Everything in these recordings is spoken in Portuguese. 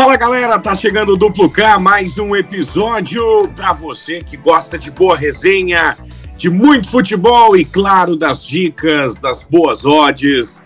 Fala galera, tá chegando o Duplo K, mais um episódio para você que gosta de boa resenha, de muito futebol e claro das dicas, das boas odds,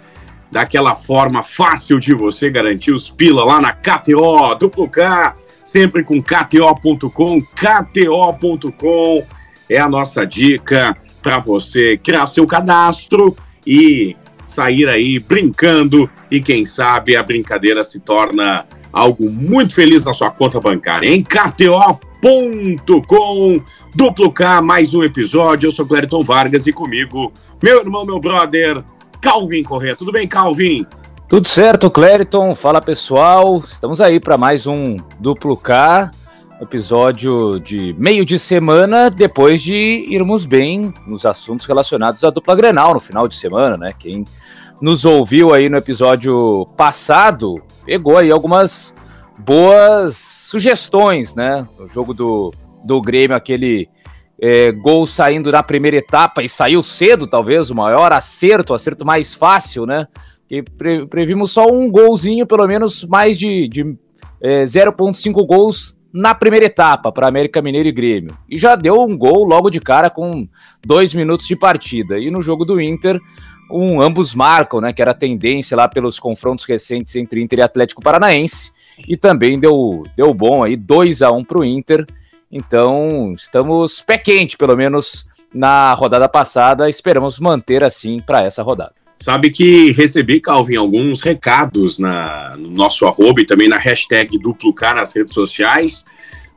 daquela forma fácil de você garantir os pila lá na KTO, Duplo K, sempre com KTO.com, KTO.com é a nossa dica para você criar seu cadastro e sair aí brincando e quem sabe a brincadeira se torna algo muito feliz na sua conta bancária. Em KTO.com, duplo K, mais um episódio. Eu sou Clériton Vargas e comigo, meu irmão, meu brother, Calvin Corrêa. Tudo bem, Calvin? Tudo certo, Clériton. Fala pessoal, estamos aí para mais um duplo K, episódio de meio de semana, depois de irmos bem nos assuntos relacionados à dupla Grenal no final de semana, né? Quem nos ouviu aí no episódio passado pegou aí algumas boas sugestões, né? O jogo do, do Grêmio, aquele é, gol saindo na primeira etapa e saiu cedo, talvez, o maior acerto, o acerto mais fácil, né? Que pre, previmos só um golzinho, pelo menos mais de, de é, 0,5 gols na primeira etapa para América Mineiro e Grêmio. E já deu um gol logo de cara com dois minutos de partida. E no jogo do Inter, um ambos marcam, né? Que era a tendência lá pelos confrontos recentes entre Inter e Atlético Paranaense. E também deu, deu bom aí, 2 a 1 para o Inter. Então, estamos pé quente, pelo menos na rodada passada. Esperamos manter assim para essa rodada. Sabe que recebi, Calvin, alguns recados na, no nosso arroba e também na hashtag duplo K nas redes sociais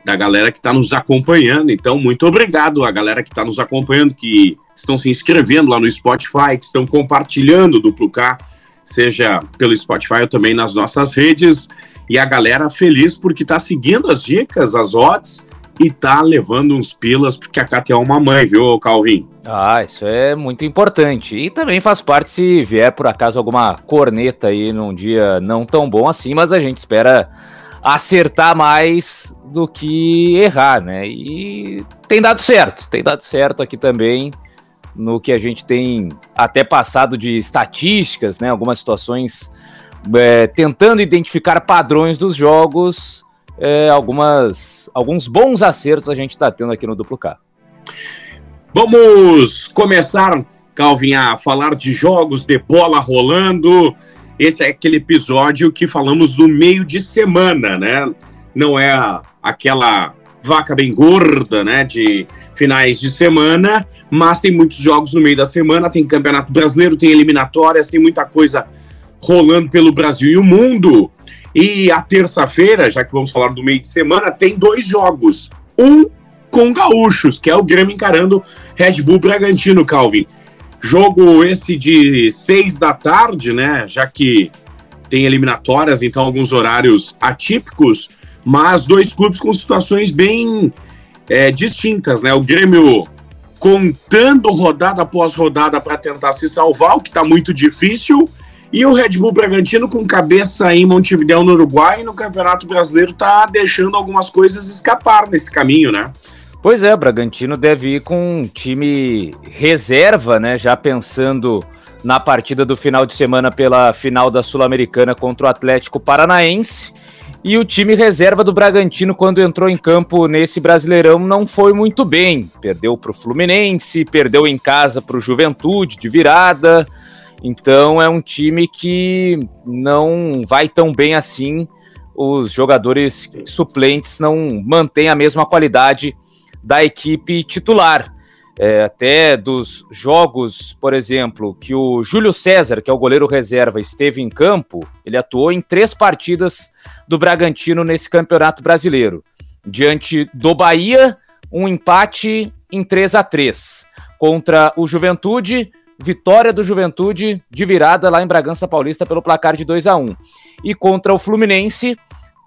da galera que está nos acompanhando. Então, muito obrigado a galera que está nos acompanhando, que estão se inscrevendo lá no Spotify, que estão compartilhando o Duplo K, seja pelo Spotify ou também nas nossas redes. E a galera feliz porque está seguindo as dicas, as odds e tá levando uns pilas, porque a KTO é uma mãe, viu, Calvin? Ah, isso é muito importante. E também faz parte se vier por acaso alguma corneta aí num dia não tão bom assim, mas a gente espera acertar mais do que errar, né? E tem dado certo, tem dado certo aqui também no que a gente tem até passado de estatísticas, né? Algumas situações é, tentando identificar padrões dos jogos, é, algumas, alguns bons acertos a gente está tendo aqui no Duplo K. Vamos começar, Calvin, a falar de jogos de bola rolando. Esse é aquele episódio que falamos do meio de semana, né? Não é aquela vaca bem gorda, né, de finais de semana, mas tem muitos jogos no meio da semana, tem Campeonato Brasileiro, tem eliminatórias, tem muita coisa rolando pelo Brasil e o mundo. E a terça-feira, já que vamos falar do meio de semana, tem dois jogos. Um com gaúchos, que é o Grêmio encarando Red Bull Bragantino, Calvin. Jogo esse de seis da tarde, né? Já que tem eliminatórias, então alguns horários atípicos, mas dois clubes com situações bem é, distintas, né? O Grêmio contando rodada após rodada para tentar se salvar, o que está muito difícil, e o Red Bull Bragantino com cabeça em Montevideo, no Uruguai, e no Campeonato Brasileiro está deixando algumas coisas escapar nesse caminho, né? Pois é, Bragantino deve ir com um time reserva, né? Já pensando na partida do final de semana pela final da Sul-Americana contra o Atlético Paranaense. E o time reserva do Bragantino, quando entrou em campo nesse Brasileirão, não foi muito bem. Perdeu para o Fluminense, perdeu em casa para o Juventude de virada. Então é um time que não vai tão bem assim. Os jogadores suplentes não mantêm a mesma qualidade da equipe titular. É, até dos jogos, por exemplo, que o Júlio César, que é o goleiro reserva, esteve em campo, ele atuou em três partidas do Bragantino nesse campeonato brasileiro. Diante do Bahia, um empate em 3 a 3 Contra o Juventude, vitória do Juventude de virada lá em Bragança Paulista pelo placar de 2 a 1 E contra o Fluminense,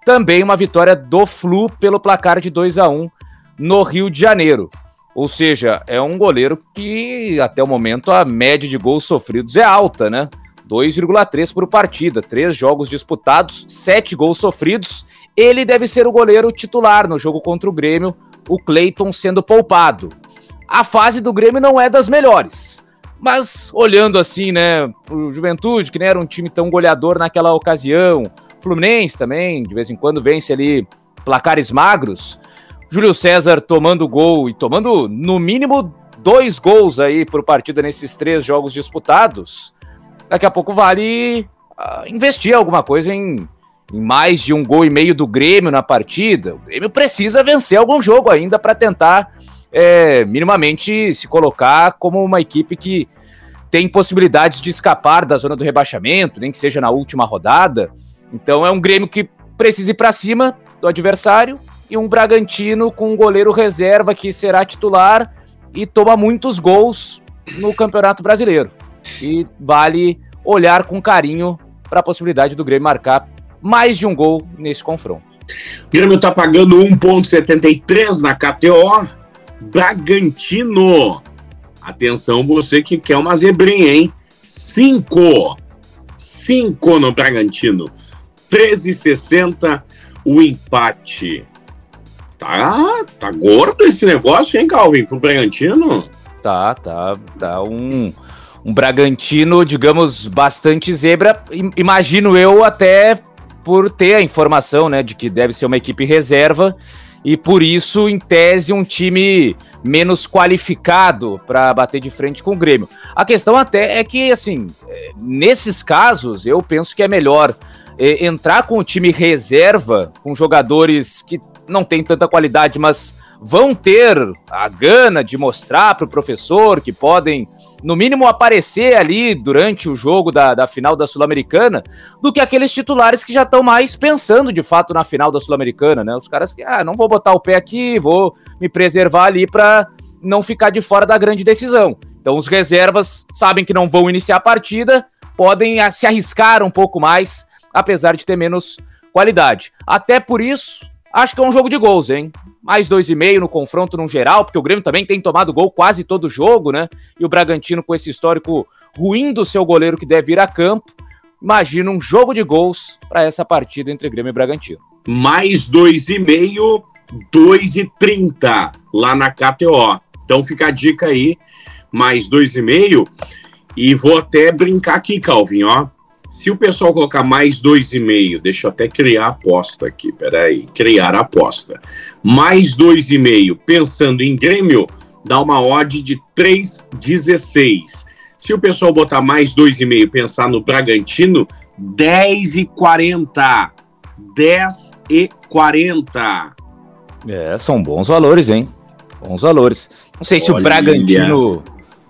também uma vitória do Flu pelo placar de 2 a 1 no Rio de Janeiro. Ou seja, é um goleiro que até o momento a média de gols sofridos é alta, né? 2,3 por partida, três jogos disputados, sete gols sofridos. Ele deve ser o goleiro titular no jogo contra o Grêmio, o Cleiton sendo poupado. A fase do Grêmio não é das melhores, mas olhando assim, né, o Juventude, que nem era um time tão goleador naquela ocasião, Fluminense também, de vez em quando vence ali placares magros. Júlio César tomando gol e tomando no mínimo dois gols aí por partida nesses três jogos disputados. Daqui a pouco vale uh, investir alguma coisa em, em, mais de um gol e meio do Grêmio na partida. O Grêmio precisa vencer algum jogo ainda para tentar é, minimamente se colocar como uma equipe que tem possibilidades de escapar da zona do rebaixamento, nem que seja na última rodada. Então é um Grêmio que precisa ir para cima do adversário e um Bragantino com um goleiro reserva que será titular e toma muitos gols no Campeonato Brasileiro. E vale olhar com carinho para a possibilidade do Grêmio marcar mais de um gol nesse confronto. O Grêmio está pagando 1,73 na KTO. Bragantino Atenção, você que quer uma zebrinha, hein? Cinco. Cinco no Bragantino. 13,60 o empate. Tá, tá gordo esse negócio, hein, Calvin, pro Bragantino? Tá, tá, tá um, um Bragantino, digamos, bastante zebra. Imagino eu até por ter a informação, né, de que deve ser uma equipe reserva e por isso, em tese, um time menos qualificado para bater de frente com o Grêmio. A questão até é que, assim, é, nesses casos, eu penso que é melhor é, entrar com o time reserva, com jogadores que não têm tanta qualidade, mas vão ter a gana de mostrar para o professor que podem no mínimo, aparecer ali durante o jogo da, da final da Sul-Americana, do que aqueles titulares que já estão mais pensando de fato na final da Sul-Americana, né? Os caras que, ah, não vou botar o pé aqui, vou me preservar ali para não ficar de fora da grande decisão. Então, os reservas sabem que não vão iniciar a partida, podem se arriscar um pouco mais, apesar de ter menos qualidade. Até por isso, acho que é um jogo de gols, hein? mais dois e meio no confronto no geral, porque o Grêmio também tem tomado gol quase todo jogo, né? E o Bragantino com esse histórico ruim do seu goleiro que deve ir a campo. Imagina um jogo de gols para essa partida entre Grêmio e Bragantino. Mais dois e meio, dois e trinta lá na KTO. Então fica a dica aí, mais dois e meio. E vou até brincar aqui, Calvin, ó. Se o pessoal colocar mais 2,5, deixa eu até criar a aposta aqui, peraí, criar a aposta. Mais 2,5, pensando em Grêmio, dá uma odd de 3,16. Se o pessoal botar mais 2,5, pensar no Bragantino, 10,40. 10,40. É, são bons valores, hein? Bons valores. Não sei Olha. se o Bragantino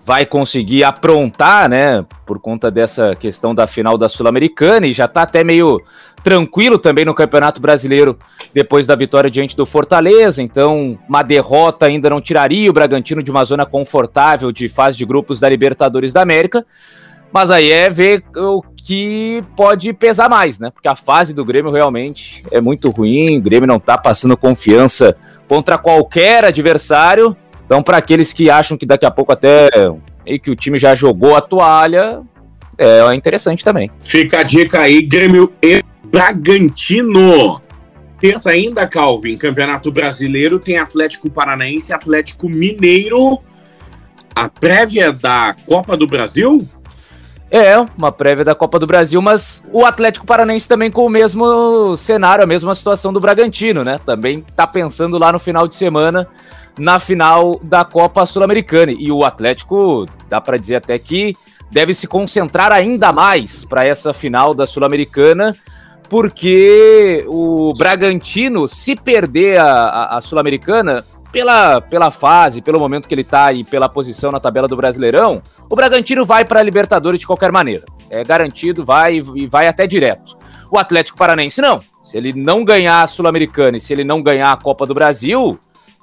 vai conseguir aprontar, né, por conta dessa questão da final da Sul-Americana e já tá até meio tranquilo também no Campeonato Brasileiro depois da vitória diante do Fortaleza, então uma derrota ainda não tiraria o Bragantino de uma zona confortável de fase de grupos da Libertadores da América. Mas aí é ver o que pode pesar mais, né? Porque a fase do Grêmio realmente é muito ruim, o Grêmio não tá passando confiança contra qualquer adversário. Então, para aqueles que acham que daqui a pouco até e que o time já jogou a toalha, é interessante também. Fica a dica aí, Grêmio e Bragantino. Terça ainda, Calvin, Campeonato Brasileiro tem Atlético Paranaense e Atlético Mineiro. A prévia da Copa do Brasil? É, uma prévia da Copa do Brasil, mas o Atlético Paranaense também com o mesmo cenário, a mesma situação do Bragantino, né? Também tá pensando lá no final de semana na final da Copa Sul-Americana. E o Atlético, dá para dizer até que deve se concentrar ainda mais para essa final da Sul-Americana, porque o Bragantino, se perder a, a, a Sul-Americana, pela, pela fase, pelo momento que ele está e pela posição na tabela do Brasileirão, o Bragantino vai para a Libertadores de qualquer maneira. É garantido, vai e vai até direto. O Atlético Paranense não. Se ele não ganhar a Sul-Americana e se ele não ganhar a Copa do Brasil,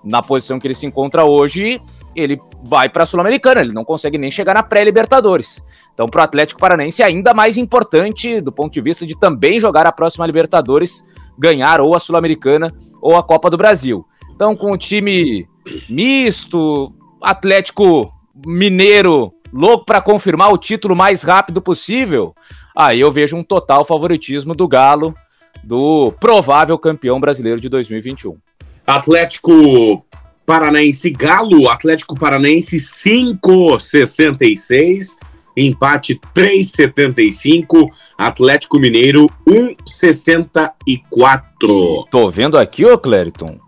na posição que ele se encontra hoje, ele vai para a Sul-Americana, ele não consegue nem chegar na pré-Libertadores. Então, para o Atlético Paranaense, é ainda mais importante do ponto de vista de também jogar a próxima Libertadores, ganhar ou a Sul-Americana ou a Copa do Brasil. Então, com o time misto, Atlético Mineiro louco para confirmar o título mais rápido possível, aí eu vejo um total favoritismo do Galo, do provável campeão brasileiro de 2021. Atlético Paranaense Galo, Atlético Paranaense 5,66. empate 3,75, Atlético Mineiro 1,64. Tô vendo aqui, ô Clériton,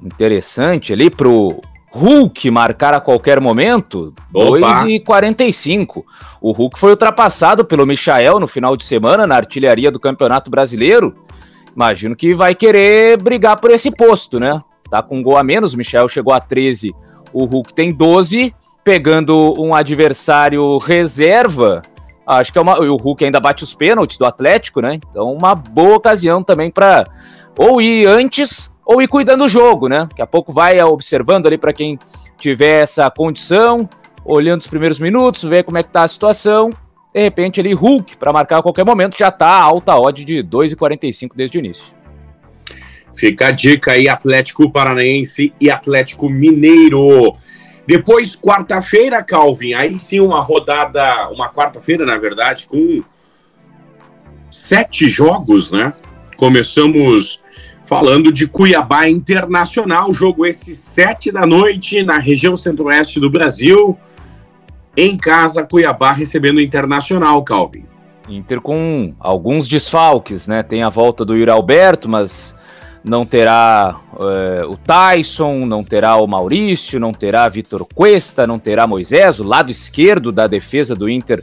interessante ali pro Hulk marcar a qualquer momento, 2,45. O Hulk foi ultrapassado pelo Michael no final de semana na artilharia do Campeonato Brasileiro. Imagino que vai querer brigar por esse posto, né? Tá com um gol a menos, o Michel chegou a 13, o Hulk tem 12, pegando um adversário reserva. Acho que é uma. O Hulk ainda bate os pênaltis do Atlético, né? Então, uma boa ocasião também para ou ir antes ou ir cuidando do jogo, né? Daqui a pouco vai observando ali para quem tiver essa condição, olhando os primeiros minutos, ver como é que tá a situação. De repente, ali, Hulk, para marcar a qualquer momento, já tá alta odd de 2,45 desde o início. Fica a dica aí, Atlético Paranaense e Atlético Mineiro. Depois, quarta-feira, Calvin, aí sim uma rodada, uma quarta-feira, na verdade, com sete jogos, né? Começamos falando de Cuiabá Internacional, jogo esse sete da noite na região centro-oeste do Brasil. Em casa, Cuiabá recebendo o Internacional, Calvin. Inter com alguns desfalques, né? Tem a volta do Yuri Alberto, mas não terá é, o Tyson, não terá o Maurício, não terá Vitor Cuesta, não terá Moisés, o lado esquerdo da defesa do Inter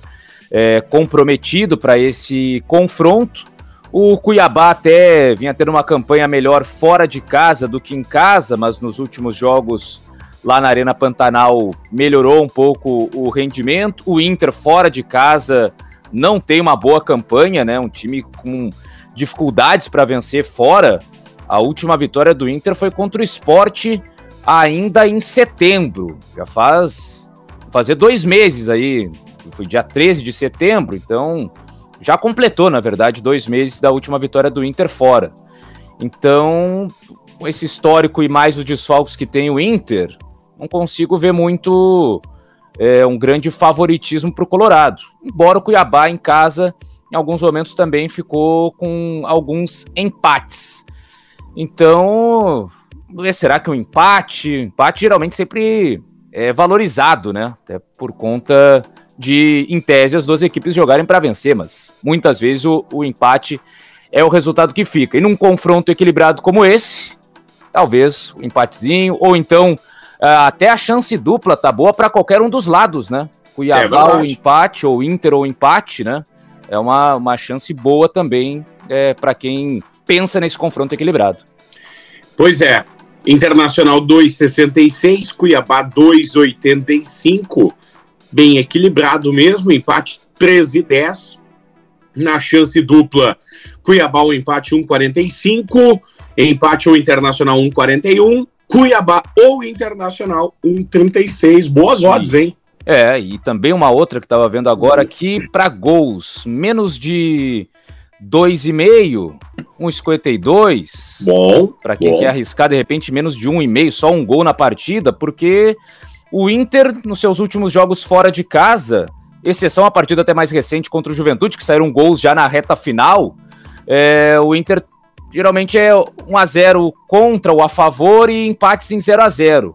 é, comprometido para esse confronto. O Cuiabá até vinha tendo uma campanha melhor fora de casa do que em casa, mas nos últimos jogos lá na Arena Pantanal melhorou um pouco o rendimento. O Inter fora de casa não tem uma boa campanha, né? Um time com dificuldades para vencer fora. A última vitória do Inter foi contra o Esporte ainda em setembro. Já faz fazer dois meses aí. Foi dia 13 de setembro, então já completou, na verdade, dois meses da última vitória do Inter fora. Então, com esse histórico e mais os desfalques que tem o Inter, não consigo ver muito é, um grande favoritismo para o Colorado. Embora o Cuiabá em casa, em alguns momentos também ficou com alguns empates. Então, será que um empate? Empate geralmente sempre é valorizado, né? Até por conta de, em tese, as duas equipes jogarem para vencer, mas muitas vezes o, o empate é o resultado que fica. E num confronto equilibrado como esse, talvez um empatezinho, ou então até a chance dupla tá boa para qualquer um dos lados, né? Cuiabá é ou empate, ou Inter ou empate, né? É uma, uma chance boa também é, para quem pensa nesse confronto equilibrado. Pois é. Internacional 2,66, Cuiabá 2,85. Bem equilibrado mesmo, empate 13 e 10. Na chance dupla, Cuiabá o empate 1,45, empate ou Internacional 1,41, Cuiabá ou Internacional 1,36. Boas odds, hein? É, e também uma outra que estava vendo agora aqui para gols, menos de 2,5, 1,52. Bom. Para quem bom. quer arriscar, de repente, menos de 1,5, só um gol na partida, porque o Inter, nos seus últimos jogos fora de casa, exceção a partida até mais recente contra o Juventude, que saíram gols já na reta final, é, o Inter geralmente é 1 a 0 contra ou a favor e empates em 0 a 0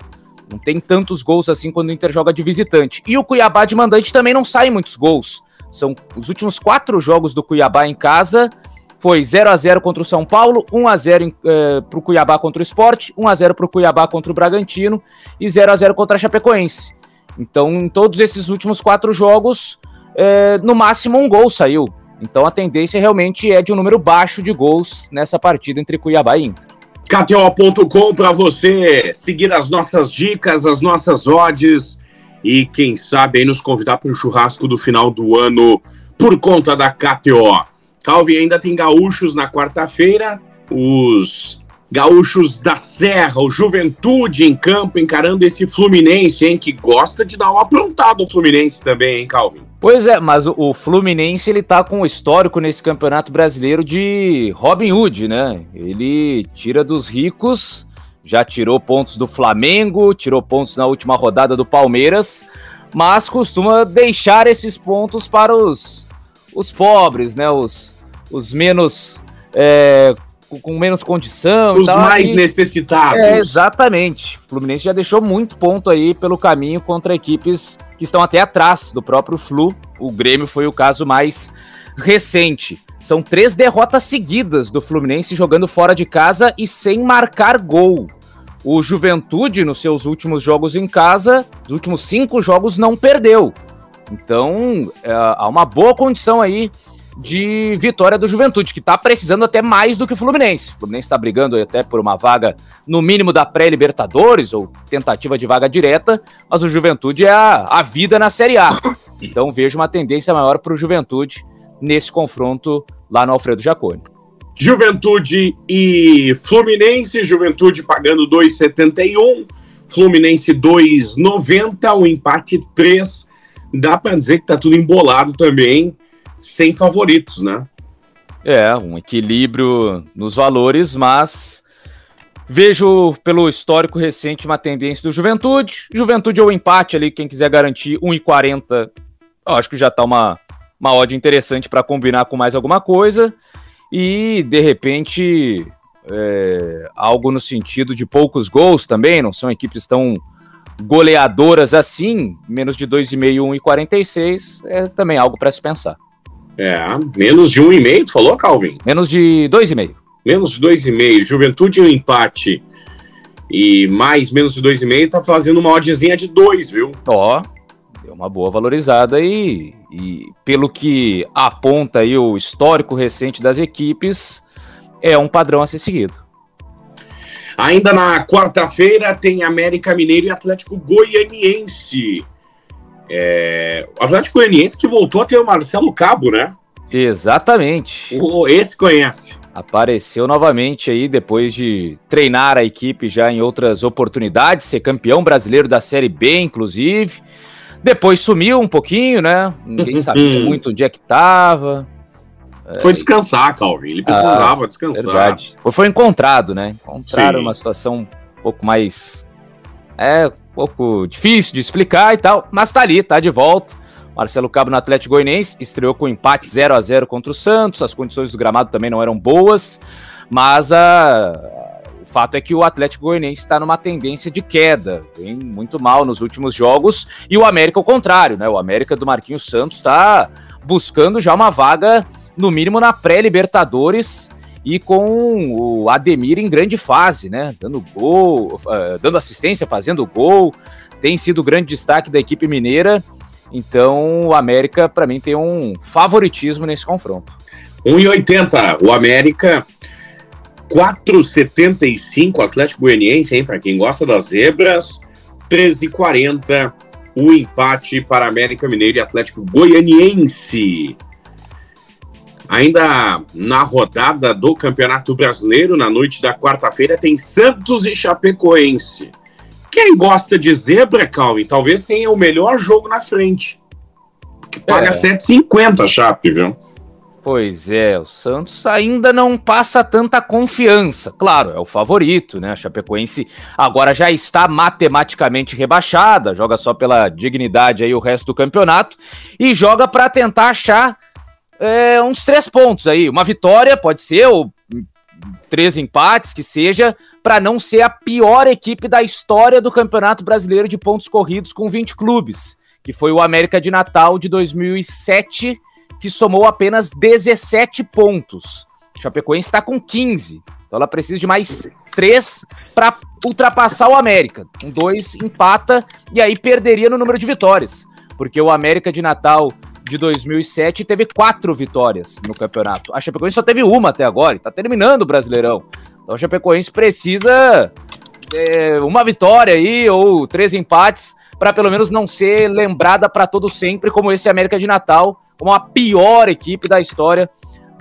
Não tem tantos gols assim quando o Inter joga de visitante. E o Cuiabá de mandante também não sai muitos gols. São os últimos quatro jogos do Cuiabá em casa. Foi 0 a 0 contra o São Paulo, 1 a 0 eh, para o Cuiabá contra o Esporte, 1 a 0 para o Cuiabá contra o Bragantino e 0 a 0 contra a Chapecoense. Então, em todos esses últimos quatro jogos, eh, no máximo um gol saiu. Então, a tendência realmente é de um número baixo de gols nessa partida entre Cuiabá e Inter. KTO.com para você seguir as nossas dicas, as nossas odds e quem sabe aí nos convidar para o churrasco do final do ano por conta da KTO. Calvi ainda tem gaúchos na quarta-feira, os gaúchos da Serra, o Juventude em campo encarando esse Fluminense, hein, que gosta de dar uma aprontada o Fluminense também, hein, Calvin? Pois é, mas o Fluminense ele tá com um histórico nesse Campeonato Brasileiro de Robin Hood, né? Ele tira dos ricos já tirou pontos do Flamengo, tirou pontos na última rodada do Palmeiras, mas costuma deixar esses pontos para os, os pobres, né? Os, os menos é, com menos condição. Os mais aí, necessitados. É, exatamente. O Fluminense já deixou muito ponto aí pelo caminho contra equipes que estão até atrás do próprio Flu. O Grêmio foi o caso mais recente. São três derrotas seguidas do Fluminense jogando fora de casa e sem marcar gol. O Juventude, nos seus últimos jogos em casa, os últimos cinco jogos, não perdeu. Então, é, há uma boa condição aí de vitória do Juventude, que está precisando até mais do que o Fluminense. O Fluminense está brigando até por uma vaga, no mínimo, da pré-Libertadores, ou tentativa de vaga direta, mas o Juventude é a, a vida na Série A. Então, vejo uma tendência maior para o Juventude nesse confronto lá no Alfredo Jaconi. Juventude e Fluminense, Juventude pagando 2,71, Fluminense 2,90, o empate 3. Dá para dizer que tá tudo embolado também, sem favoritos, né? É, um equilíbrio nos valores, mas vejo pelo histórico recente uma tendência do Juventude. Juventude ou empate ali, quem quiser garantir 1,40, acho que já tá uma, uma odd interessante para combinar com mais alguma coisa e de repente é, algo no sentido de poucos gols também, não são equipes tão goleadoras assim, menos de 2,5, 1,46 é também algo para se pensar. É, menos de 1,5, tu falou, Calvin? Menos de 2,5. Menos de 2,5. Juventude um empate e mais menos de 2,5 tá fazendo uma oddzinha de 2, viu? Ó, deu uma boa valorizada e e pelo que aponta aí o histórico recente das equipes, é um padrão a ser seguido. Ainda na quarta-feira tem América Mineiro e Atlético Goianiense. É... O Atlético Goianiense que voltou a ter o Marcelo Cabo, né? Exatamente. O... Esse conhece. Apareceu novamente aí depois de treinar a equipe já em outras oportunidades, ser campeão brasileiro da Série B, inclusive. Depois sumiu um pouquinho, né? Ninguém sabia muito onde é que tava. Foi descansar, Calvin. Ele precisava ah, descansar. Verdade. Foi encontrado, né? Encontraram Sim. uma situação um pouco mais. É, pouco difícil de explicar e tal, mas tá ali, tá de volta. Marcelo Cabo no Atlético Goianiense estreou com empate 0 a 0 contra o Santos. As condições do gramado também não eram boas, mas a, fato é que o Atlético Goianiense está numa tendência de queda, vem muito mal nos últimos jogos, e o América ao contrário, né? O América do Marquinhos Santos está buscando já uma vaga, no mínimo, na pré-Libertadores e com o Ademir em grande fase, né? Dando gol, uh, dando assistência, fazendo gol, tem sido o grande destaque da equipe mineira. Então, o América, para mim, tem um favoritismo nesse confronto. 1,80. O América 4,75 Atlético Goianiense, hein? Para quem gosta das zebras. 13,40 o empate para América Mineiro e Atlético Goianiense. Ainda na rodada do Campeonato Brasileiro, na noite da quarta-feira, tem Santos e Chapecoense. Quem gosta de zebra, Calvin, talvez tenha o melhor jogo na frente. Que paga é. 7,50 a Chape, viu? Pois é, o Santos ainda não passa tanta confiança. Claro, é o favorito, né? A Chapecoense agora já está matematicamente rebaixada, joga só pela dignidade aí o resto do campeonato e joga para tentar achar é, uns três pontos aí. Uma vitória, pode ser, ou três empates, que seja, para não ser a pior equipe da história do Campeonato Brasileiro de pontos corridos com 20 clubes, que foi o América de Natal de 2007 que somou apenas 17 pontos. O Chapecoense está com 15. Então ela precisa de mais 3 para ultrapassar o América. Com 2 empata e aí perderia no número de vitórias. Porque o América de Natal de 2007 teve quatro vitórias no campeonato. A Chapecoense só teve uma até agora, está terminando o Brasileirão. Então a Chapecoense precisa é, uma vitória aí ou três empates para pelo menos não ser lembrada para todo sempre como esse América de Natal como a pior equipe da história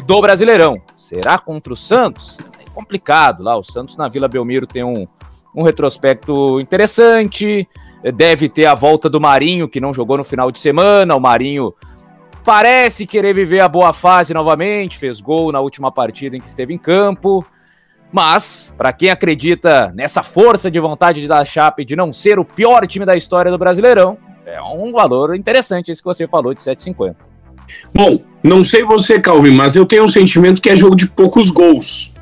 do Brasileirão. Será contra o Santos? É complicado lá. O Santos na Vila Belmiro tem um, um retrospecto interessante. Deve ter a volta do Marinho, que não jogou no final de semana. O Marinho parece querer viver a boa fase novamente. Fez gol na última partida em que esteve em campo. Mas, para quem acredita nessa força de vontade da Chape de não ser o pior time da história do Brasileirão, é um valor interessante esse que você falou de 7,50. Bom, não sei você, Calvin, mas eu tenho um sentimento que é jogo de poucos gols.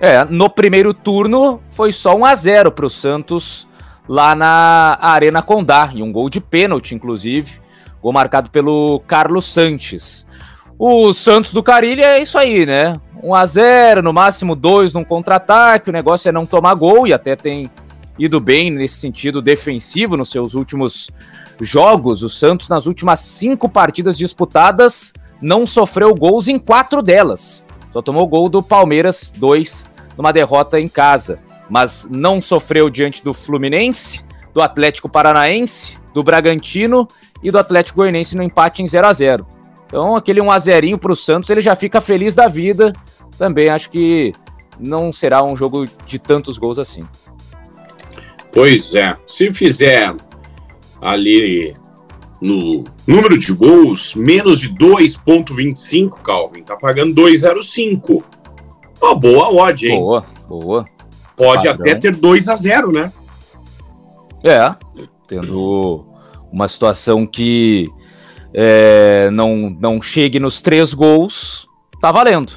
É, no primeiro turno foi só 1 a 0 para o Santos lá na Arena Condá, e um gol de pênalti, inclusive, gol marcado pelo Carlos Sanches. O Santos do Carilho é isso aí, né? 1 a 0 no máximo 2 num contra-ataque, o negócio é não tomar gol e até tem ido bem nesse sentido defensivo nos seus últimos jogos. O Santos, nas últimas cinco partidas disputadas, não sofreu gols em quatro delas. Só tomou gol do Palmeiras, dois, numa derrota em casa. Mas não sofreu diante do Fluminense, do Atlético Paranaense, do Bragantino e do Atlético Goianiense no empate em 0 a 0 Então, aquele 1 a 0 para o Santos, ele já fica feliz da vida. Também acho que não será um jogo de tantos gols assim. Pois é. Se fizer ali no número de gols, menos de 2,25, Calvin. Tá pagando 2,05. Uma boa odd, hein? Boa, boa. Pode Padrão. até ter 2 a 0 né? É, tendo uma situação que é, não, não chegue nos três gols, tá valendo.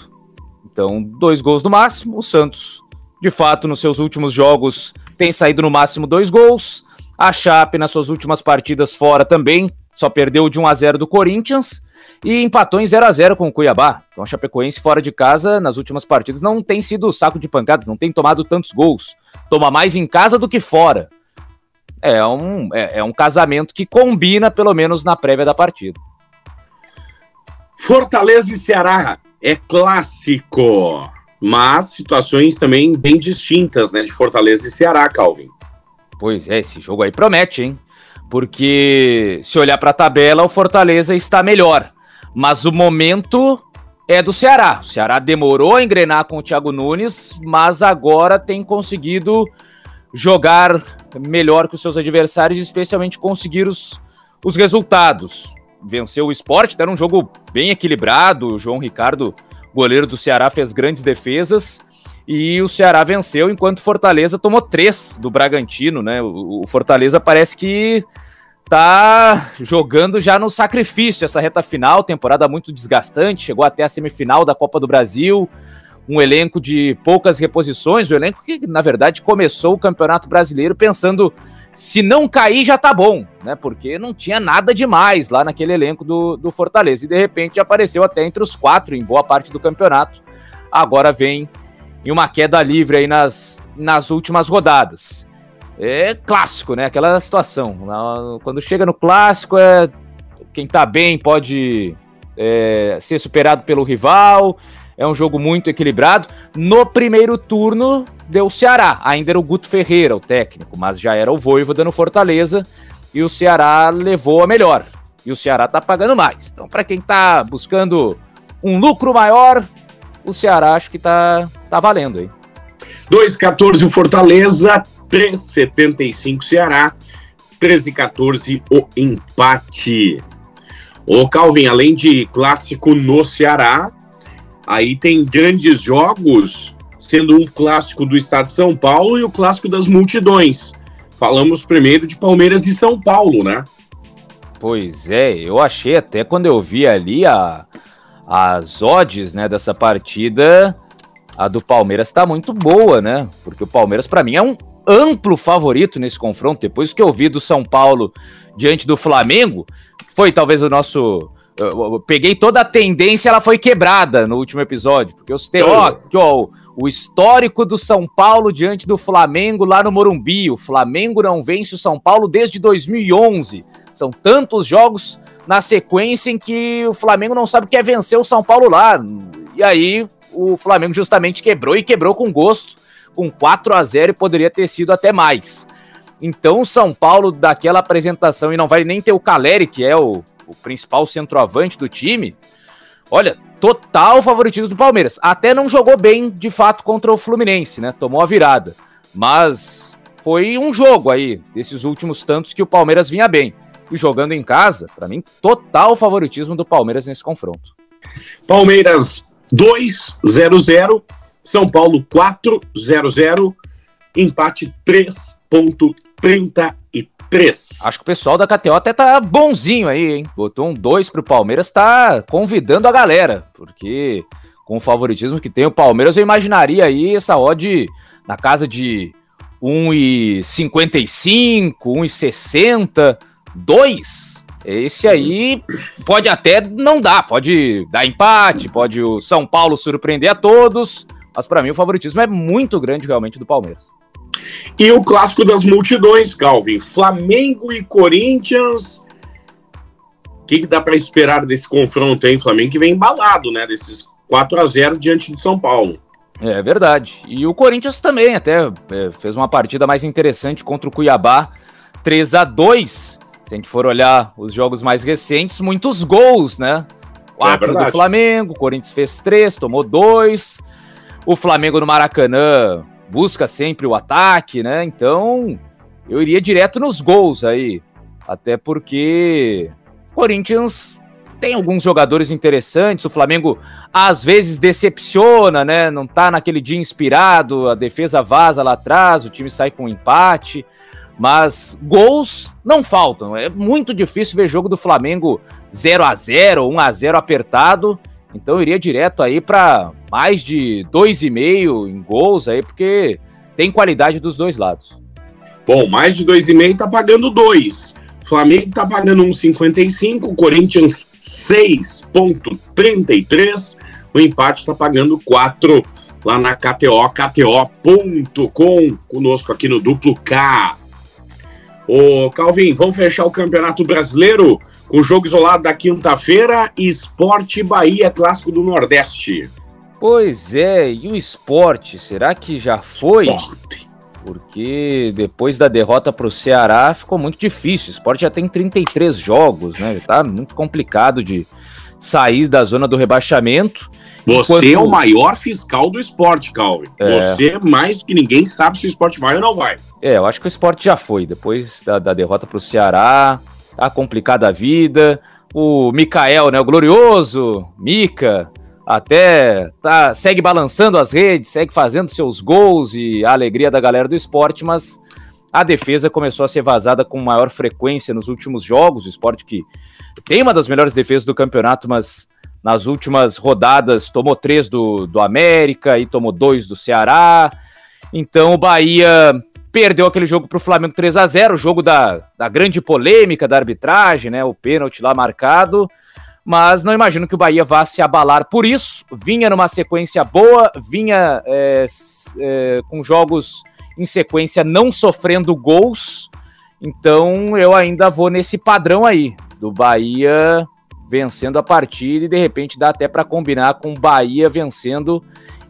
Então, dois gols no máximo. O Santos, de fato, nos seus últimos jogos, tem saído no máximo dois gols. A Chape, nas suas últimas partidas fora, também só perdeu de 1 a 0 do Corinthians e empatou em 0 a 0 com o Cuiabá. Então a Chapecoense fora de casa nas últimas partidas não tem sido saco de pancadas, não tem tomado tantos gols. Toma mais em casa do que fora. É um, é, é um casamento que combina, pelo menos na prévia da partida. Fortaleza e Ceará é clássico, mas situações também bem distintas, né, de Fortaleza e Ceará, Calvin. Pois é, esse jogo aí promete, hein? Porque se olhar para a tabela, o Fortaleza está melhor. Mas o momento é do Ceará. O Ceará demorou a engrenar com o Thiago Nunes, mas agora tem conseguido jogar melhor que os seus adversários, especialmente conseguir os, os resultados. Venceu o esporte, era um jogo bem equilibrado. O João Ricardo, goleiro do Ceará, fez grandes defesas e o Ceará venceu, enquanto Fortaleza tomou três do Bragantino, né? O, Fortaleza parece que tá jogando já no sacrifício essa reta final, temporada muito desgastante, chegou até a semifinal da Copa do Brasil, um elenco de poucas reposições, o um elenco que, na verdade, começou o Campeonato Brasileiro pensando se não cair já tá bom, né? Porque não tinha nada demais lá naquele elenco do, do Fortaleza. E de repente apareceu até entre os quatro em boa parte do campeonato. Agora vem em uma queda livre aí nas, nas últimas rodadas. É clássico, né? Aquela situação. Quando chega no clássico, é quem tá bem pode é, ser superado pelo rival. É um jogo muito equilibrado. No primeiro turno, deu Ceará. Ainda era o Guto Ferreira, o técnico, mas já era o Voivoda no Fortaleza. E o Ceará levou a melhor. E o Ceará tá pagando mais. Então, para quem tá buscando um lucro maior, o Ceará acho que tá, tá valendo aí. 2,14 o Fortaleza, 3,75 Ceará, 13,14 o empate. O Calvin, além de clássico no Ceará, aí tem grandes jogos, sendo um clássico do estado de São Paulo e o clássico das multidões. Falamos primeiro de Palmeiras e São Paulo, né? Pois é, eu achei até quando eu vi ali a, as odds né, dessa partida, a do Palmeiras está muito boa, né? Porque o Palmeiras, para mim, é um amplo favorito nesse confronto. Depois que eu vi do São Paulo diante do Flamengo, foi talvez o nosso. Eu peguei toda a tendência, ela foi quebrada no último episódio, porque eu citei, ó, ó, o histórico do São Paulo diante do Flamengo lá no Morumbi. O Flamengo não vence o São Paulo desde 2011. São tantos jogos na sequência em que o Flamengo não sabe o que é vencer o São Paulo lá. E aí o Flamengo justamente quebrou e quebrou com gosto, com 4 a 0 e poderia ter sido até mais. Então o São Paulo daquela apresentação e não vai nem ter o Caleri, que é o, o principal centroavante do time. Olha, total favoritismo do Palmeiras. Até não jogou bem, de fato, contra o Fluminense, né? Tomou a virada. Mas foi um jogo aí, desses últimos tantos que o Palmeiras vinha bem e jogando em casa, para mim, total favoritismo do Palmeiras nesse confronto. Palmeiras 2-0-0, São Paulo 4-0-0, empate 3.33. Acho que o pessoal da KTO até tá bonzinho aí, hein? Botou um 2 pro Palmeiras, tá convidando a galera, porque com o favoritismo que tem o Palmeiras, eu imaginaria aí essa odd na casa de 1,55, 1,60, 2. Esse aí pode até não dar, pode dar empate, pode o São Paulo surpreender a todos, mas para mim o favoritismo é muito grande realmente do Palmeiras. E o clássico das multidões, Calvin, Flamengo e Corinthians. O que, que dá para esperar desse confronto, hein? Flamengo que vem embalado, né? Desses 4 a 0 diante de São Paulo. É verdade. E o Corinthians também até é, fez uma partida mais interessante contra o Cuiabá, 3 a 2 Se a gente for olhar os jogos mais recentes, muitos gols, né? 4 é do Flamengo, o Corinthians fez 3, tomou 2. O Flamengo no Maracanã busca sempre o ataque, né? Então, eu iria direto nos gols aí. Até porque Corinthians tem alguns jogadores interessantes. O Flamengo às vezes decepciona, né? Não tá naquele dia inspirado, a defesa vaza lá atrás, o time sai com um empate. Mas gols não faltam. É muito difícil ver jogo do Flamengo 0 a 0 1 a 0 apertado. Então eu iria direto aí para mais de 2,5 em gols aí, porque tem qualidade dos dois lados. Bom, mais de 2,5 tá pagando 2. Flamengo tá pagando 1,55, Corinthians 6,33. O empate tá pagando 4 lá na KTO, KTO.com, conosco aqui no Duplo K. Ô, Calvin, vamos fechar o Campeonato Brasileiro o jogo isolado da quinta-feira, Esporte Bahia, clássico do Nordeste. Pois é, e o esporte, será que já foi? Esporte porque depois da derrota para o Ceará ficou muito difícil. O esporte já tem 33 jogos, né? Tá muito complicado de sair da zona do rebaixamento. Você enquanto... é o maior fiscal do esporte, Calvin. É... Você, mais que ninguém, sabe se o esporte vai ou não vai. É, eu acho que o esporte já foi. Depois da, da derrota para o Ceará, tá complicada a vida. O Mikael, né? O glorioso Mika até tá, segue balançando as redes, segue fazendo seus gols e a alegria da galera do esporte, mas a defesa começou a ser vazada com maior frequência nos últimos jogos. O esporte que tem uma das melhores defesas do campeonato, mas nas últimas rodadas tomou três do, do América e tomou dois do Ceará. Então o Bahia perdeu aquele jogo para o Flamengo 3 a 0 o jogo da, da grande polêmica da arbitragem, né? O pênalti lá marcado mas não imagino que o Bahia vá se abalar por isso. Vinha numa sequência boa, vinha é, é, com jogos em sequência não sofrendo gols, então eu ainda vou nesse padrão aí, do Bahia vencendo a partida e de repente dá até para combinar com o Bahia vencendo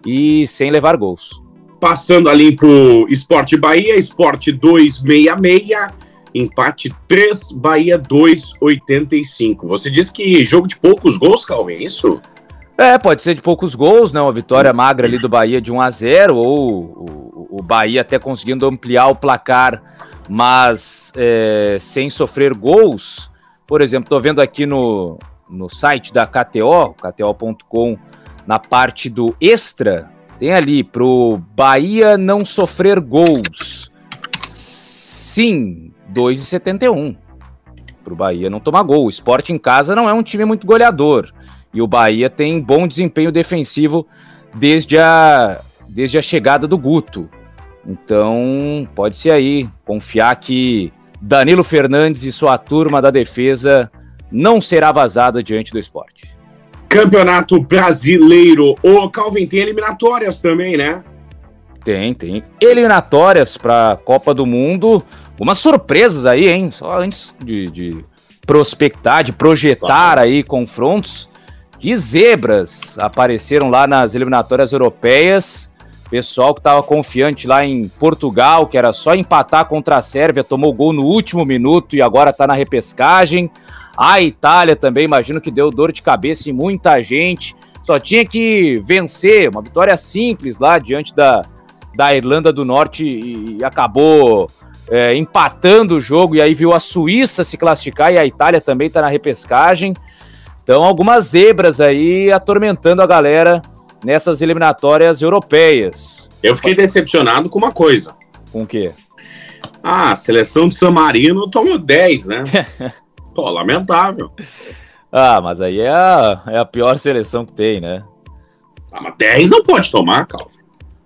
e sem levar gols. Passando ali pro Esporte Bahia, Esporte 266 Empate 3, Bahia 2, 85. Você disse que jogo de poucos gols, Calvin, é isso? É, pode ser de poucos gols, né? Uma vitória magra ali do Bahia de 1 a 0 ou o, o Bahia até conseguindo ampliar o placar, mas é, sem sofrer gols. Por exemplo, estou vendo aqui no, no site da KTO, kto.com, na parte do extra, tem ali pro Bahia não sofrer gols. Sim, 2,71 para o Bahia não tomar gol. O esporte em casa não é um time muito goleador. E o Bahia tem bom desempenho defensivo desde a, desde a chegada do Guto. Então, pode ser aí confiar que Danilo Fernandes e sua turma da defesa não será vazada diante do esporte. Campeonato Brasileiro. O Calvin tem eliminatórias também, né? Tem, tem. Eliminatórias para a Copa do Mundo. Umas surpresas aí, hein? Só antes de, de prospectar, de projetar aí confrontos. Que zebras apareceram lá nas eliminatórias europeias. Pessoal que estava confiante lá em Portugal, que era só empatar contra a Sérvia, tomou gol no último minuto e agora está na repescagem. A Itália também, imagino que deu dor de cabeça em muita gente. Só tinha que vencer, uma vitória simples lá diante da, da Irlanda do Norte e, acabou é, empatando o jogo e aí viu a Suíça se classificar e a Itália também está na repescagem. Então, algumas zebras aí atormentando a galera nessas eliminatórias europeias. Eu fiquei decepcionado com uma coisa. Com o quê? Ah, a seleção de San Marino tomou 10, né? Pô, lamentável. Ah, mas aí é a, é a pior seleção que tem, né? Ah, mas 10 não pode tomar, Calvin.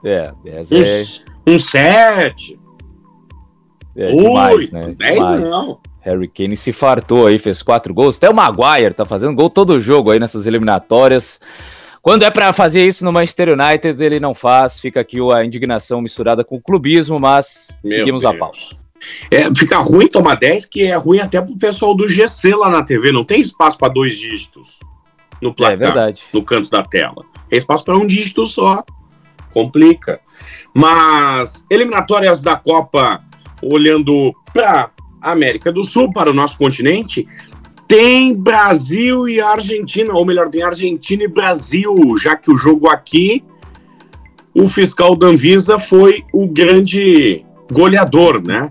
É, 10 é. Um 7. É, demais, né? 10 demais. não. Harry Kane se fartou aí, fez quatro gols. Até o Maguire tá fazendo gol todo jogo aí nessas eliminatórias. Quando é para fazer isso no Manchester United, ele não faz. Fica aqui a indignação misturada com o clubismo, mas Meu seguimos Deus. a pauta. É, fica ruim tomar 10, que é ruim até pro pessoal do GC lá na TV. Não tem espaço para dois dígitos no placar, é verdade. no canto da tela. Tem espaço para um dígito só. Complica. Mas eliminatórias da Copa, olhando para América do Sul, para o nosso continente, tem Brasil e Argentina, ou melhor, tem Argentina e Brasil, já que o jogo aqui, o fiscal da Anvisa foi o grande goleador, né?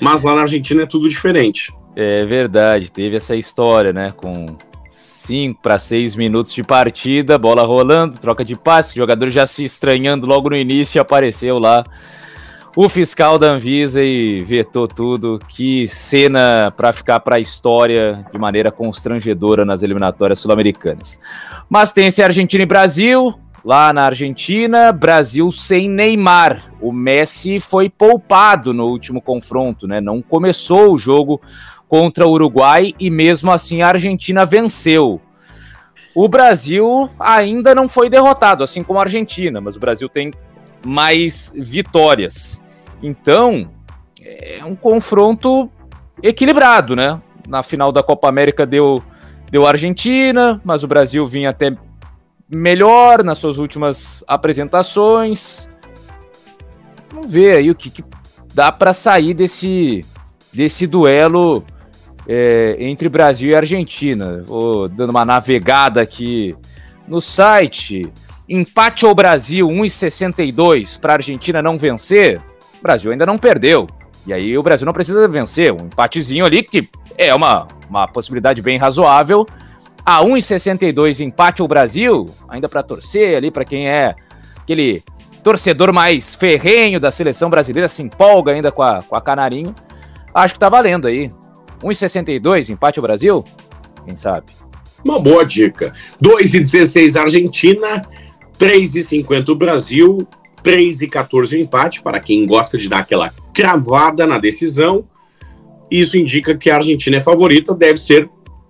Mas lá na Argentina é tudo diferente. É verdade, teve essa história, né? Com 5 para 6 minutos de partida, bola rolando, troca de passe, jogador já se estranhando logo no início, apareceu lá o fiscal da Anvisa e vetou tudo. Que cena para ficar para a história de maneira constrangedora nas eliminatórias sul-americanas. Mas tem esse Argentina e Brasil. Lá na Argentina, Brasil sem Neymar. O Messi foi poupado no último confronto, né? Não começou o jogo contra o Uruguai e mesmo assim a Argentina venceu. O Brasil ainda não foi derrotado, assim como a Argentina, mas o Brasil tem mais vitórias. Então, é um confronto equilibrado, né? Na final da Copa América deu, deu Argentina, mas o Brasil vinha até melhor nas suas últimas apresentações. Vamos ver aí o que, que dá para sair desse, desse duelo é, entre Brasil e Argentina. Vou dando uma navegada aqui no site. Empate ao Brasil 1,62 para a Argentina não vencer. O Brasil ainda não perdeu. E aí o Brasil não precisa vencer. Um empatezinho ali que é uma, uma possibilidade bem razoável. A 1,62 empate o Brasil, ainda para torcer ali, para quem é aquele torcedor mais ferrenho da seleção brasileira, se empolga ainda com a, com a Canarinho. Acho que tá valendo aí. 1,62 empate o Brasil? Quem sabe? Uma boa dica. 2,16 Argentina, 3,50 o Brasil, 3 e 14 o empate, para quem gosta de dar aquela cravada na decisão. Isso indica que a Argentina é favorita, deve ser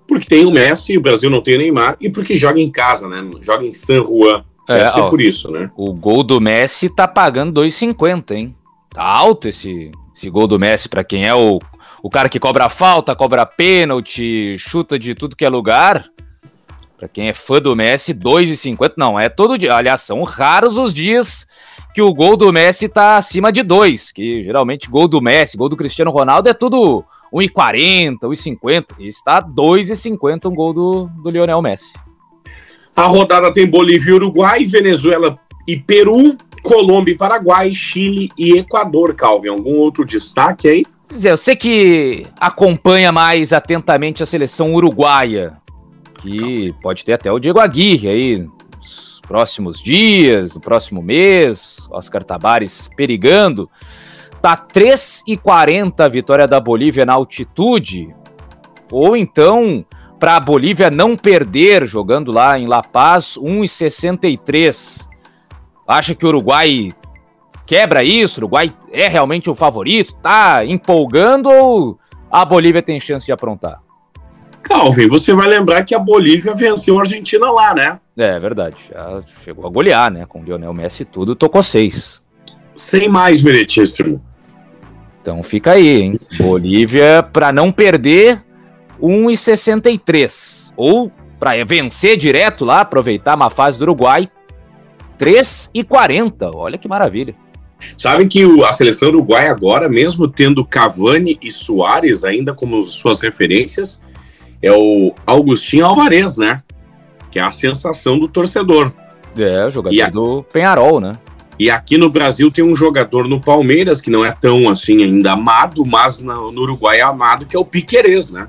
porque tem o Messi, o Brasil não tem o Neymar, e porque joga em casa, né? Joga em San Juan. Deve é, ser ó, por isso, né? O gol do Messi tá pagando 2,50, hein? Tá alto esse, esse gol do Messi para quem é o, o cara que cobra falta, cobra pênalti, chuta de tudo que é lugar. Para quem é fã do Messi, 2,50 não, é todo dia. Aliás, são raros os dias que o gol do Messi tá acima de 2, que geralmente gol do Messi, gol do Cristiano Ronaldo é tudo 1,40, 1,50. E está 2,50 um gol do, do Lionel Messi. A rodada tem Bolívia e Uruguai, Venezuela e Peru, Colômbia e Paraguai, Chile e Equador, Calvin. Algum outro destaque aí? Eu sei que acompanha mais atentamente a seleção uruguaia, que pode ter até o Diego Aguirre aí próximos dias, no próximo mês, Oscar Tabares perigando. Tá 3,40 a vitória da Bolívia na altitude. Ou então, para a Bolívia não perder jogando lá em La Paz, 1,63. Acha que o Uruguai quebra isso? O Uruguai é realmente o favorito? Tá empolgando ou a Bolívia tem chance de aprontar? Calvin, você vai lembrar que a Bolívia venceu a Argentina lá, né? É, verdade. Já chegou a golear, né? Com o Lionel Messi e tudo, tocou seis. Sem mais, meritíssimo. Então fica aí, hein? Bolívia, para não perder, 1,63. Ou para vencer direto lá, aproveitar uma fase do Uruguai, 3,40. Olha que maravilha. Sabe que o, a seleção uruguai agora, mesmo tendo Cavani e Soares ainda como suas referências, é o Augustinho Alvarez, né? Que é a sensação do torcedor. É, jogador a... do Penharol, né? E aqui no Brasil tem um jogador no Palmeiras que não é tão assim ainda amado, mas no, Uruguai é amado, que é o Piquerez, né?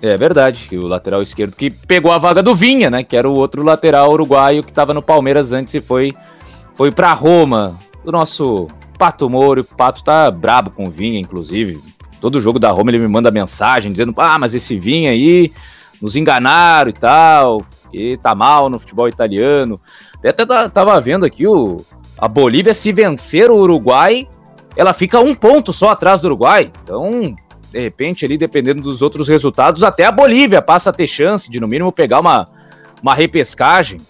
É verdade, o lateral esquerdo que pegou a vaga do Vinha, né? Que era o outro lateral uruguaio que estava no Palmeiras antes e foi, foi para Roma. O nosso Pato Moro, o Pato tá brabo com o Vinha, inclusive. Todo jogo da Roma ele me manda mensagem dizendo: Ah, mas esse vinho aí, nos enganaram e tal. e tá mal no futebol italiano. Até tava vendo aqui o, a Bolívia, se vencer o Uruguai, ela fica um ponto só atrás do Uruguai. Então, de repente, ali, dependendo dos outros resultados, até a Bolívia passa a ter chance de, no mínimo, pegar uma, uma repescagem.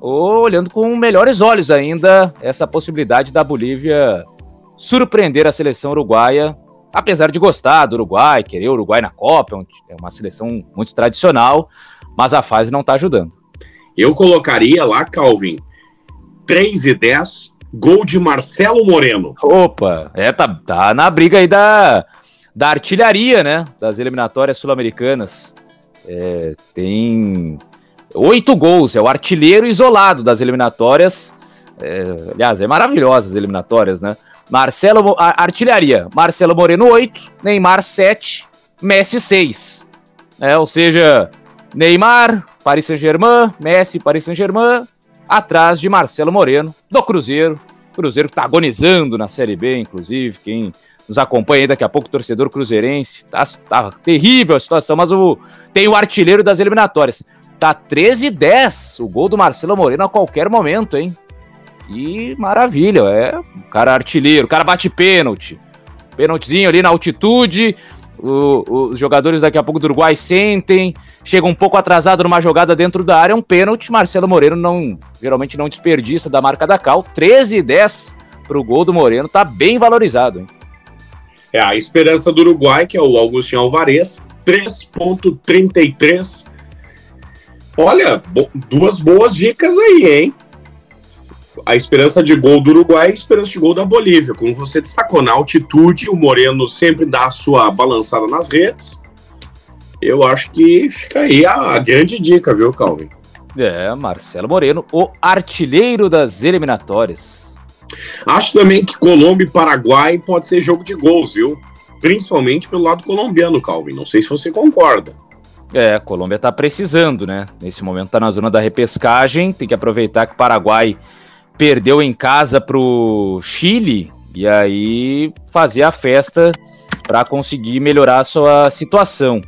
Ou olhando com melhores olhos ainda essa possibilidade da Bolívia surpreender a seleção uruguaia, apesar de gostar do Uruguai, querer o Uruguai na Copa, é, é uma seleção muito tradicional, mas a fase não está ajudando. Eu colocaria lá, Calvin, 3 e 10, gol de Marcelo Moreno. Opa, é, tá, tá na briga aí da, da artilharia, né? Das eliminatórias sul-americanas. É, tem oito gols, é o artilheiro isolado das eliminatórias. É, aliás, é maravilhosa as eliminatórias, né? Marcelo, artilharia, Marcelo Moreno 8, Neymar 7, Messi 6. É, ou seja, Neymar, Paris Saint-Germain, Messi, Paris Saint-Germain, atrás de Marcelo Moreno, do Cruzeiro. Cruzeiro que tá agonizando na Série B, inclusive, quem nos acompanha aí daqui a pouco, torcedor cruzeirense. Tá, tá terrível a situação, mas o, tem o artilheiro das eliminatórias. Tá 13 10 o gol do Marcelo Moreno a qualquer momento, hein? Que maravilha, é. O cara artilheiro, o cara bate pênalti. Pênaltizinho ali na altitude. O, os jogadores daqui a pouco do Uruguai sentem, chega um pouco atrasado numa jogada dentro da área, um pênalti. Marcelo Moreno não geralmente não desperdiça da marca da Cal. 13 e 10 pro gol do Moreno, tá bem valorizado, hein? É a esperança do Uruguai, que é o Agostinho Alvarez, 3.33. Olha, bo duas boas dicas aí, hein? A esperança de gol do Uruguai e a esperança de gol da Bolívia. Como você destacou, na altitude, o Moreno sempre dá a sua balançada nas redes. Eu acho que fica aí a, a grande dica, viu, Calvin? É, Marcelo Moreno, o artilheiro das eliminatórias. Acho também que Colômbia e Paraguai pode ser jogo de gols, viu? Principalmente pelo lado colombiano, Calvin. Não sei se você concorda. É, a Colômbia tá precisando, né? Nesse momento tá na zona da repescagem, tem que aproveitar que o Paraguai perdeu em casa pro Chile e aí fazer a festa para conseguir melhorar a sua situação.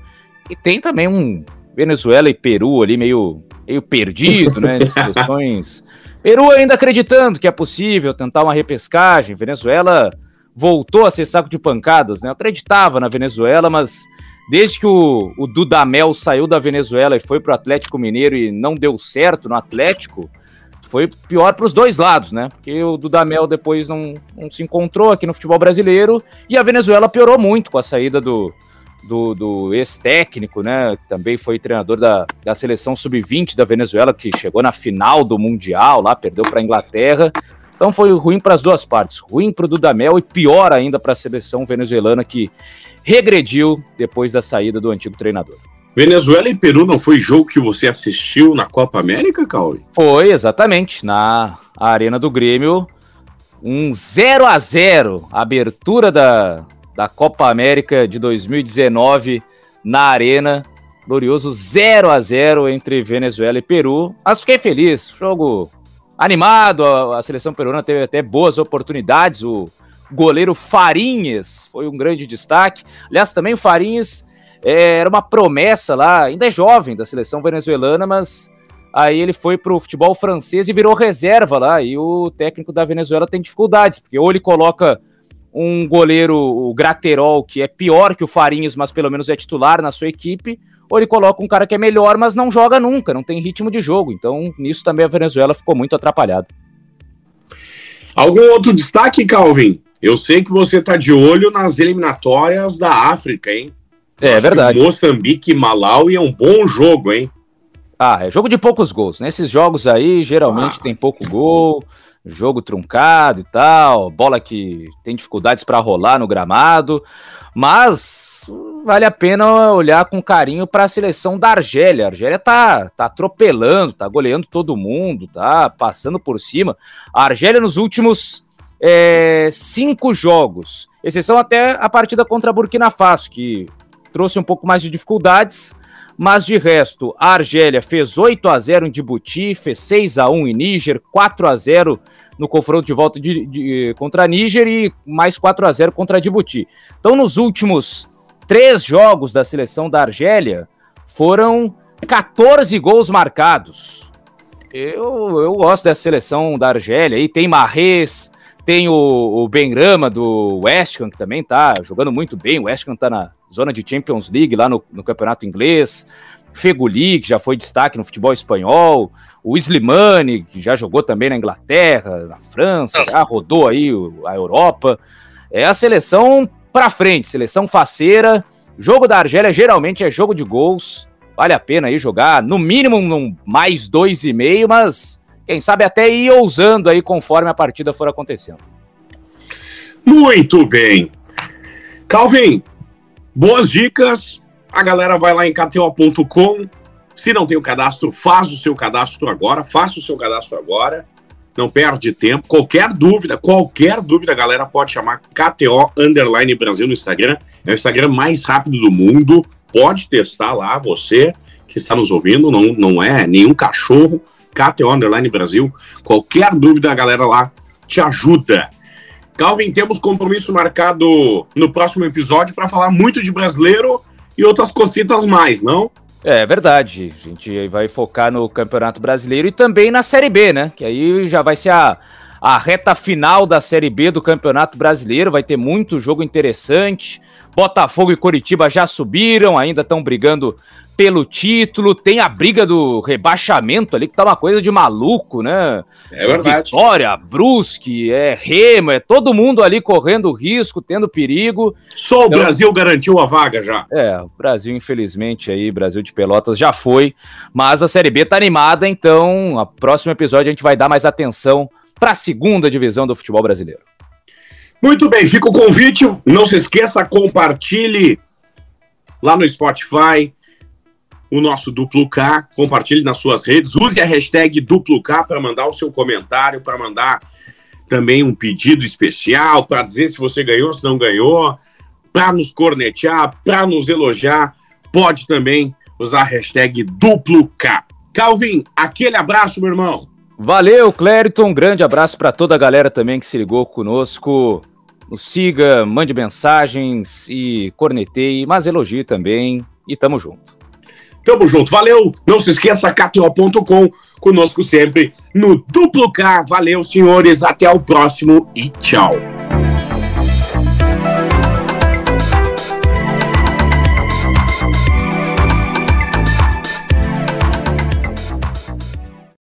E tem também um Venezuela e Peru ali meio, meio perdido, né? De seleções Peru ainda acreditando que é possível tentar uma repescagem. Venezuela voltou a ser saco de pancadas, né? Eu acreditava na Venezuela, mas desde que o, o Dudamel saiu da Venezuela e foi para o Atlético Mineiro e não deu certo no Atlético, foi pior para os dois lados, né? Porque o Dudamel depois não, não se encontrou aqui no futebol brasileiro e a Venezuela piorou muito com a saída do, do, do ex-técnico, né? Também foi treinador da, da seleção sub-20 da Venezuela, que chegou na final do Mundial lá, perdeu para a Inglaterra. Então foi ruim para as duas partes, ruim para o Dudamel e pior ainda para a seleção venezuelana que regrediu depois da saída do antigo treinador. Venezuela e Peru não foi jogo que você assistiu na Copa América, Cauê? Foi, exatamente, na Arena do Grêmio. Um 0 a 0 abertura da, da Copa América de 2019 na Arena. Glorioso 0 a 0 entre Venezuela e Peru. Mas fiquei feliz. Jogo animado. A, a seleção peruana teve até boas oportunidades. O goleiro Farinhas foi um grande destaque. Aliás, também o Farinhas é, era uma promessa lá, ainda é jovem da seleção venezuelana, mas aí ele foi para o futebol francês e virou reserva lá. E o técnico da Venezuela tem dificuldades, porque ou ele coloca um goleiro, o Graterol, que é pior que o Farinhas, mas pelo menos é titular na sua equipe, ou ele coloca um cara que é melhor, mas não joga nunca, não tem ritmo de jogo. Então, nisso também a Venezuela ficou muito atrapalhada. Algum outro destaque, Calvin? Eu sei que você está de olho nas eliminatórias da África, hein? É, é verdade. Moçambique e Malawi é um bom jogo, hein? Ah, é jogo de poucos gols. Nesses jogos aí, geralmente ah. tem pouco gol jogo truncado e tal, bola que tem dificuldades para rolar no gramado, mas vale a pena olhar com carinho para a seleção da Argélia. A Argélia tá, tá atropelando, tá goleando todo mundo, tá passando por cima. A Argélia nos últimos é, cinco jogos, exceção até a partida contra a Burkina Faso, que trouxe um pouco mais de dificuldades, mas de resto, a Argélia fez 8 a 0 em Djibouti, fez 6 a 1 em Níger, 4 a 0 no confronto de volta de, de, contra Níger e mais 4 a 0 contra Djibouti. Então, nos últimos três jogos da seleção da Argélia, foram 14 gols marcados. Eu, eu gosto dessa seleção da Argélia aí. Tem Marrez, tem o, o Benrama do West Ham, que também tá jogando muito bem. O West Ham tá na zona de Champions League lá no, no campeonato inglês. Feguli, que já foi destaque no futebol espanhol, o Slimani, que já jogou também na Inglaterra, na França, já rodou aí a Europa. É a seleção para frente, seleção faceira. Jogo da Argélia geralmente é jogo de gols. Vale a pena aí jogar, no mínimo um mais dois e meio, mas quem sabe até ir ousando aí conforme a partida for acontecendo. Muito bem. Calvin, boas dicas, a galera vai lá em KTO.com. Se não tem o cadastro, faz o seu cadastro agora. Faça o seu cadastro agora. Não perde tempo. Qualquer dúvida, qualquer dúvida, galera pode chamar KTO Underline Brasil no Instagram. É o Instagram mais rápido do mundo. Pode testar lá, você que está nos ouvindo, não, não é nenhum cachorro. KTO Underline Brasil. Qualquer dúvida, a galera lá te ajuda. Calvin, temos compromisso marcado no próximo episódio para falar muito de brasileiro e outras cositas mais, não? É verdade. A gente vai focar no Campeonato Brasileiro e também na Série B, né? Que aí já vai ser a, a reta final da Série B do Campeonato Brasileiro. Vai ter muito jogo interessante. Botafogo e Coritiba já subiram, ainda estão brigando pelo título, tem a briga do rebaixamento ali, que tá uma coisa de maluco, né? É verdade. Vitória, Brusque, é Remo, é todo mundo ali correndo risco, tendo perigo. Só então, o Brasil garantiu a vaga já. É, o Brasil, infelizmente, aí, Brasil de Pelotas já foi, mas a Série B tá animada, então, a próximo episódio a gente vai dar mais atenção para a segunda divisão do futebol brasileiro. Muito bem, fica o convite, não se esqueça, compartilhe lá no Spotify, o nosso Duplo K, compartilhe nas suas redes, use a hashtag Duplo K para mandar o seu comentário, para mandar também um pedido especial, para dizer se você ganhou, se não ganhou, para nos cornetear, para nos elogiar, pode também usar a hashtag Duplo K. Calvin, aquele abraço, meu irmão. Valeu, Clériton. Um grande abraço para toda a galera também que se ligou conosco. Siga, mande mensagens e corneteie, mas elogie também. E tamo junto. Tamo junto, valeu. Não se esqueça, KTO.com, conosco sempre no Duplo K. Valeu, senhores. Até o próximo e tchau.